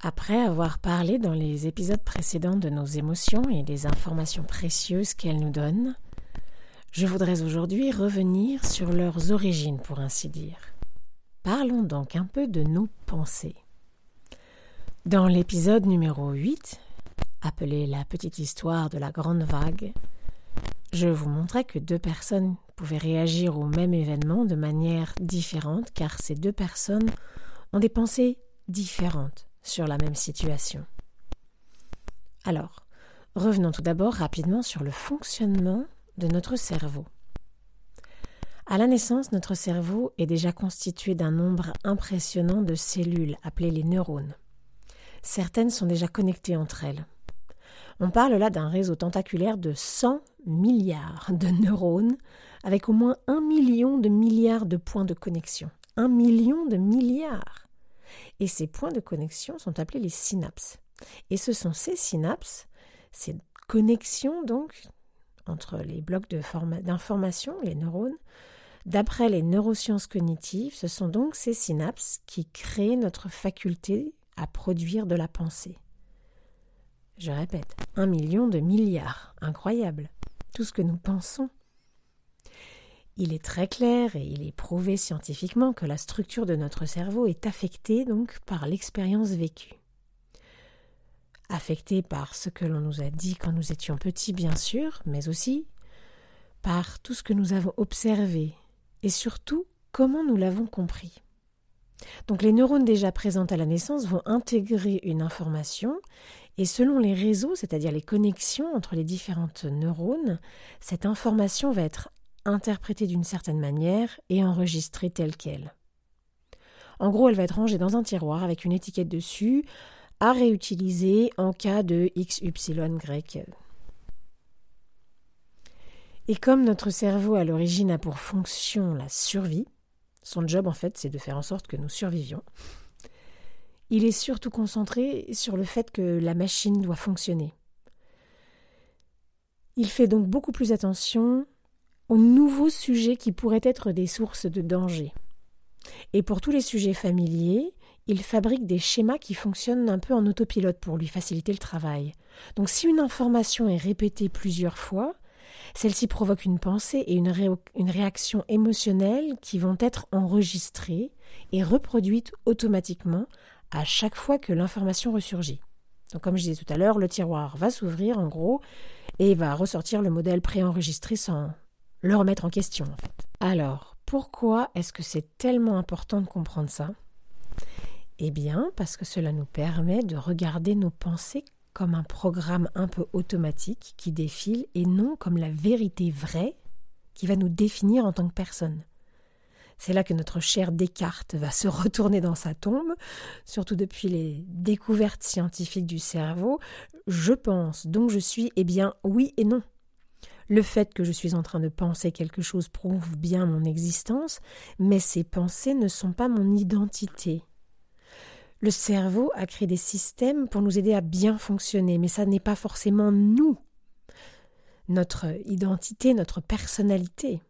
Après avoir parlé dans les épisodes précédents de nos émotions et des informations précieuses qu'elles nous donnent, je voudrais aujourd'hui revenir sur leurs origines, pour ainsi dire. Parlons donc un peu de nos pensées. Dans l'épisode numéro 8, appelé La petite histoire de la grande vague, je vous montrais que deux personnes pouvaient réagir au même événement de manière différente car ces deux personnes ont des pensées différentes sur la même situation. Alors, revenons tout d'abord rapidement sur le fonctionnement de notre cerveau. À la naissance, notre cerveau est déjà constitué d'un nombre impressionnant de cellules appelées les neurones. Certaines sont déjà connectées entre elles. On parle là d'un réseau tentaculaire de 100 milliards de neurones avec au moins un million de milliards de points de connexion. Un million de milliards et ces points de connexion sont appelés les synapses. Et ce sont ces synapses, ces connexions donc entre les blocs d'information, les neurones, d'après les neurosciences cognitives, ce sont donc ces synapses qui créent notre faculté à produire de la pensée. Je répète, un million de milliards, incroyable, tout ce que nous pensons. Il est très clair et il est prouvé scientifiquement que la structure de notre cerveau est affectée donc par l'expérience vécue. Affectée par ce que l'on nous a dit quand nous étions petits, bien sûr, mais aussi par tout ce que nous avons observé et surtout comment nous l'avons compris. Donc les neurones déjà présents à la naissance vont intégrer une information et selon les réseaux, c'est-à-dire les connexions entre les différentes neurones, cette information va être interprétée d'une certaine manière et enregistrée telle qu'elle. En gros, elle va être rangée dans un tiroir avec une étiquette dessus à réutiliser en cas de X, Y, grec. Et comme notre cerveau à l'origine a pour fonction la survie, son job en fait c'est de faire en sorte que nous survivions, il est surtout concentré sur le fait que la machine doit fonctionner. Il fait donc beaucoup plus attention aux nouveaux sujets qui pourraient être des sources de danger. Et pour tous les sujets familiers, il fabrique des schémas qui fonctionnent un peu en autopilote pour lui faciliter le travail. Donc si une information est répétée plusieurs fois, celle-ci provoque une pensée et une, réaction émotionnelle qui vont être enregistrées et reproduites automatiquement à chaque fois que l'information ressurgit. Donc comme je disais tout à l'heure, le tiroir va s'ouvrir en gros et va ressortir le modèle préenregistré sans le remettre en question. Alors, pourquoi est-ce que c'est tellement important de comprendre ça? Eh bien, parce que cela nous permet de regarder nos pensées comme un programme un peu automatique qui défile et non comme la vérité vraie qui va nous définir en tant que personne. C'est là que notre cher Descartes va se retourner dans sa tombe, surtout depuis les découvertes scientifiques du cerveau. Je pense, donc je suis, eh bien oui et non. Le fait que je suis en train de penser quelque chose prouve bien mon existence, mais ces pensées ne sont pas mon identité. Le cerveau a créé des systèmes pour nous aider à bien fonctionner, mais ça n'est pas forcément nous, notre identité, notre personnalité.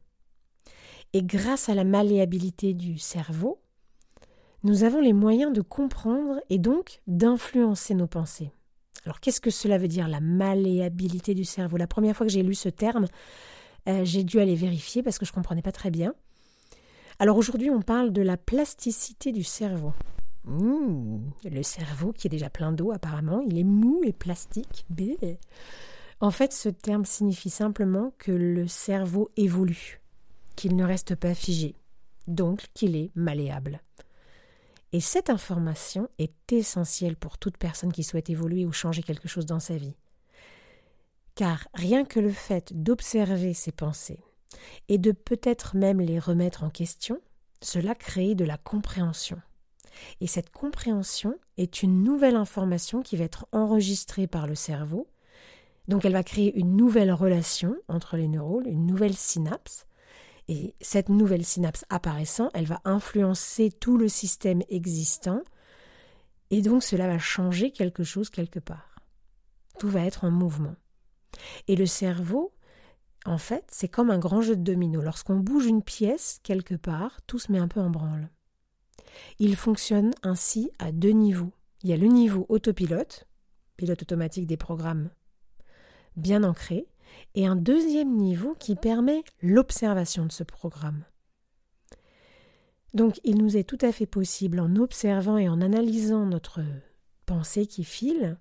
Et grâce à la malléabilité du cerveau, nous avons les moyens de comprendre et donc d'influencer nos pensées. Alors qu'est-ce que cela veut dire la malléabilité du cerveau? La première fois que j'ai lu ce terme, euh, j'ai dû aller vérifier parce que je ne comprenais pas très bien. Alors aujourd'hui, on parle de la plasticité du cerveau. Mmh, le cerveau qui est déjà plein d'eau apparemment, il est mou et plastique. En fait, ce terme signifie simplement que le cerveau évolue, qu'il ne reste pas figé, donc qu'il est malléable. Et cette information est essentielle pour toute personne qui souhaite évoluer ou changer quelque chose dans sa vie. Car rien que le fait d'observer ses pensées et de peut-être même les remettre en question, cela crée de la compréhension. Et cette compréhension est une nouvelle information qui va être enregistrée par le cerveau, Donc elle va créer une nouvelle relation entre les neurones, une nouvelle synapse. Et cette nouvelle synapse apparaissant, elle va influencer tout le système existant. Et donc cela va changer quelque chose quelque part. Tout va être en mouvement. Et le cerveau, en fait, c'est comme un grand jeu de domino. Lorsqu'on bouge une pièce quelque part, tout se met un peu en branle. Il fonctionne ainsi à deux niveaux. Il y a le niveau autopilote, pilote automatique des programmes bien ancrés, et un deuxième niveau qui permet l'observation de ce programme. Donc il nous est tout à fait possible, en observant et en analysant notre pensée qui file,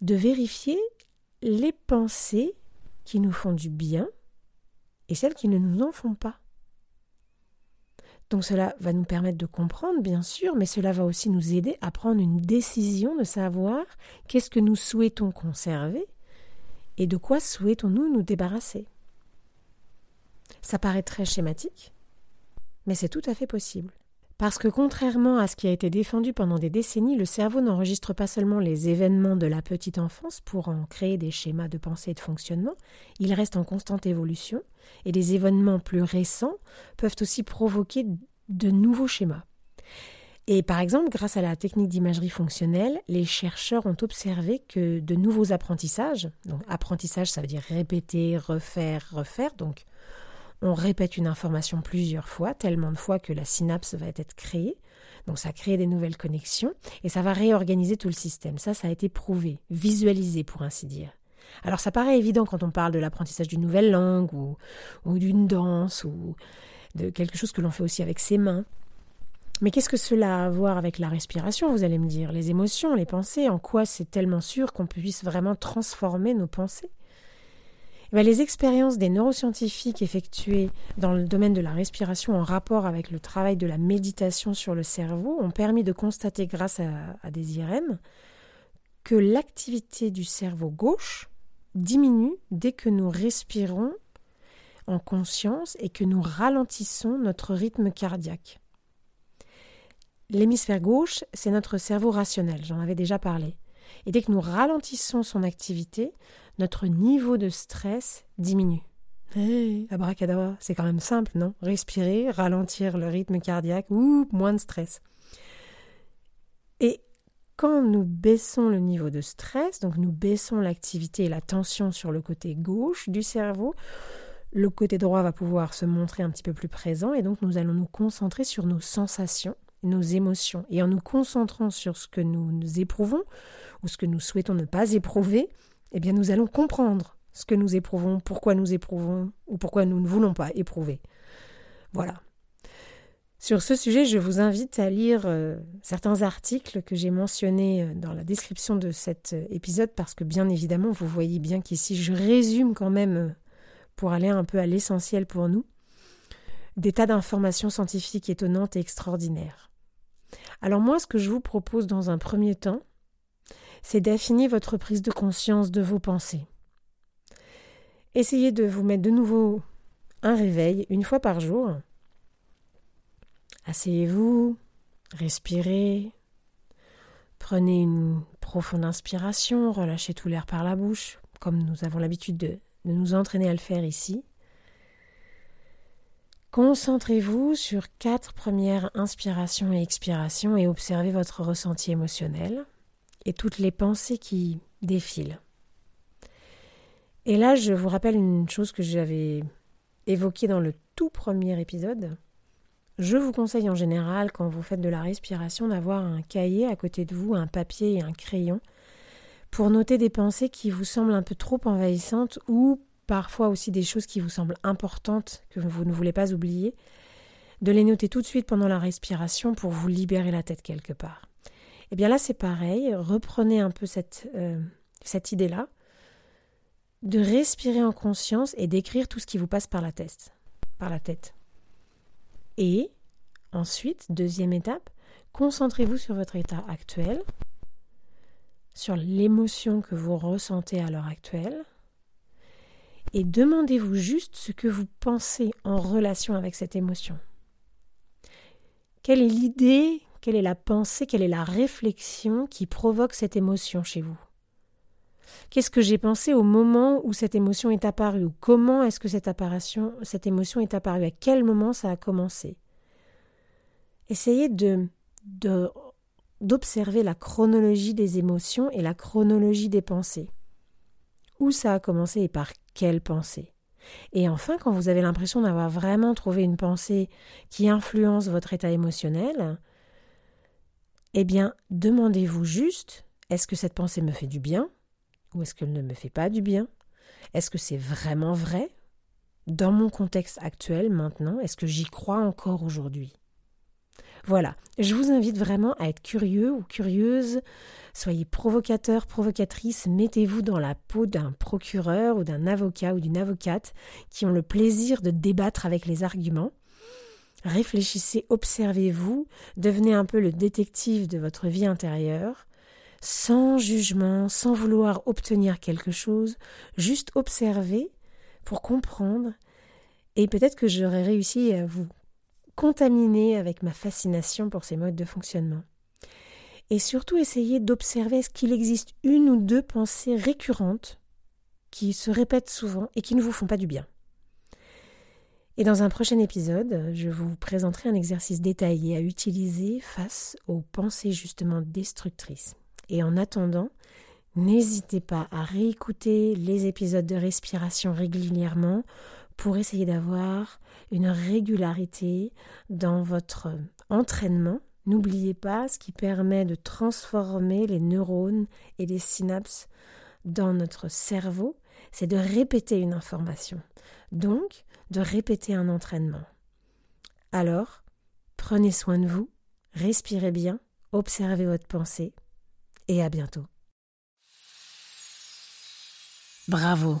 de vérifier les pensées qui nous font du bien et celles qui ne nous en font pas. Donc cela va nous permettre de comprendre, bien sûr, mais cela va aussi nous aider à prendre une décision de savoir qu'est-ce que nous souhaitons conserver et de quoi souhaitons-nous nous débarrasser? Ça paraît très schématique, mais c'est tout à fait possible. Parce que contrairement à ce qui a été défendu pendant des décennies, le cerveau n'enregistre pas seulement les événements de la petite enfance pour en créer des schémas de pensée et de fonctionnement, il reste en constante évolution, et les événements plus récents peuvent aussi provoquer de nouveaux schémas. Et par exemple, grâce à la technique d'imagerie fonctionnelle, les chercheurs ont observé que de nouveaux apprentissages, donc apprentissage ça veut dire répéter, refaire, refaire, donc on répète une information plusieurs fois, tellement de fois que la synapse va être créée. Donc ça crée des nouvelles connexions et ça va réorganiser tout le système. Ça, ça a été prouvé, visualisé pour ainsi dire. Alors ça paraît évident quand on parle de l'apprentissage d'une nouvelle langue ou, ou d'une danse ou de quelque chose que l'on fait aussi avec ses mains. Mais qu'est-ce que cela a à voir avec la respiration, vous allez me dire? Les émotions, les pensées, en quoi c'est tellement sûr qu'on puisse vraiment transformer nos pensées? Eh ben, les expériences des neuroscientifiques effectuées dans le domaine de la respiration en rapport avec le travail de la méditation sur le cerveau ont permis de constater grâce à, des IRM que l'activité du cerveau gauche diminue dès que nous respirons en conscience et que nous ralentissons notre rythme cardiaque. L'hémisphère gauche, c'est notre cerveau rationnel, j'en avais déjà parlé. Et dès que nous ralentissons son activité, notre niveau de stress diminue. Hey, abracadabra, c'est quand même simple, non? Respirer, ralentir le rythme cardiaque, ou moins de stress. Et quand nous baissons le niveau de stress, donc nous baissons l'activité et la tension sur le côté gauche du cerveau, le côté droit va pouvoir se montrer un petit peu plus présent et donc nous allons nous concentrer sur nos sensations, nos émotions. Et en nous concentrant sur ce que nous éprouvons ou ce que nous souhaitons ne pas éprouver, eh bien nous allons comprendre ce que nous éprouvons, pourquoi nous éprouvons ou pourquoi nous ne voulons pas éprouver. Voilà. Sur ce sujet, je vous invite à lire euh, certains articles que j'ai mentionnés euh, dans la description de cet euh, épisode parce que bien évidemment, vous voyez bien qu'ici, je résume quand même, pour aller un peu à l'essentiel pour nous, des tas d'informations scientifiques étonnantes et extraordinaires. Alors moi, ce que je vous propose dans un premier temps, c'est d'affiner votre prise de conscience de vos pensées. Essayez de vous mettre de nouveau un réveil une fois par jour. Asseyez-vous, respirez, prenez une profonde inspiration, relâchez tout l'air par la bouche, comme nous avons l'habitude de, nous entraîner à le faire ici. Concentrez-vous sur quatre premières inspirations et expirations et observez votre ressenti émotionnel et toutes les pensées qui défilent. Et là, je vous rappelle une chose que j'avais évoquée dans le tout premier épisode. Je vous conseille en général, quand vous faites de la respiration, d'avoir un cahier à côté de vous, un papier et un crayon, pour noter des pensées qui vous semblent un peu trop envahissantes ou parfois aussi des choses qui vous semblent importantes que vous ne voulez pas oublier, de les noter tout de suite pendant la respiration pour vous libérer la tête quelque part. Eh bien là, c'est pareil. Reprenez un peu cette, euh, cette idée-là de respirer en conscience et d'écrire tout ce qui vous passe par la tête. Par la tête. Et ensuite, deuxième étape, concentrez-vous sur votre état actuel, sur l'émotion que vous ressentez à l'heure actuelle, et demandez-vous juste ce que vous pensez en relation avec cette émotion. Quelle est l'idée quelle est la pensée, quelle est la réflexion qui provoque cette émotion chez vous? Qu'est-ce que j'ai pensé au moment où cette émotion est apparue? Ou comment est-ce que cette apparition, cette émotion est apparue? À quel moment ça a commencé? Essayez d'observer la chronologie des émotions et la chronologie des pensées. Où ça a commencé et par quelle pensée. Et enfin, quand vous avez l'impression d'avoir vraiment trouvé une pensée qui influence votre état émotionnel, eh bien, demandez-vous juste est-ce que cette pensée me fait du bien ou est-ce qu'elle ne me fait pas du bien? Est-ce que c'est vraiment vrai? Dans mon contexte actuel maintenant Est-ce que j'y crois encore aujourd'hui? Voilà, je vous invite vraiment à être curieux ou curieuse, soyez provocateur, provocatrice, mettez-vous dans la peau d'un procureur ou d'un avocat ou d'une avocate qui ont le plaisir de débattre avec les arguments. Réfléchissez, observez-vous, devenez un peu le détective de votre vie intérieure, sans jugement, sans vouloir obtenir quelque chose, juste observer pour comprendre, et peut-être que j'aurais réussi à vous contaminer avec ma fascination pour ces modes de fonctionnement. Et surtout essayer d'observer est-ce qu'il existe une ou deux pensées récurrentes qui se répètent souvent et qui ne vous font pas du bien. Et dans un prochain épisode, je vous présenterai un exercice détaillé à utiliser face aux pensées justement destructrices. Et en attendant, n'hésitez pas à réécouter les épisodes de respiration régulièrement pour essayer d'avoir une régularité dans votre entraînement. N'oubliez pas ce qui permet de transformer les neurones et les synapses dans notre cerveau, c'est de répéter une information. Donc, de répéter un entraînement. Alors, prenez soin de vous, respirez bien, observez votre pensée et à bientôt. Bravo.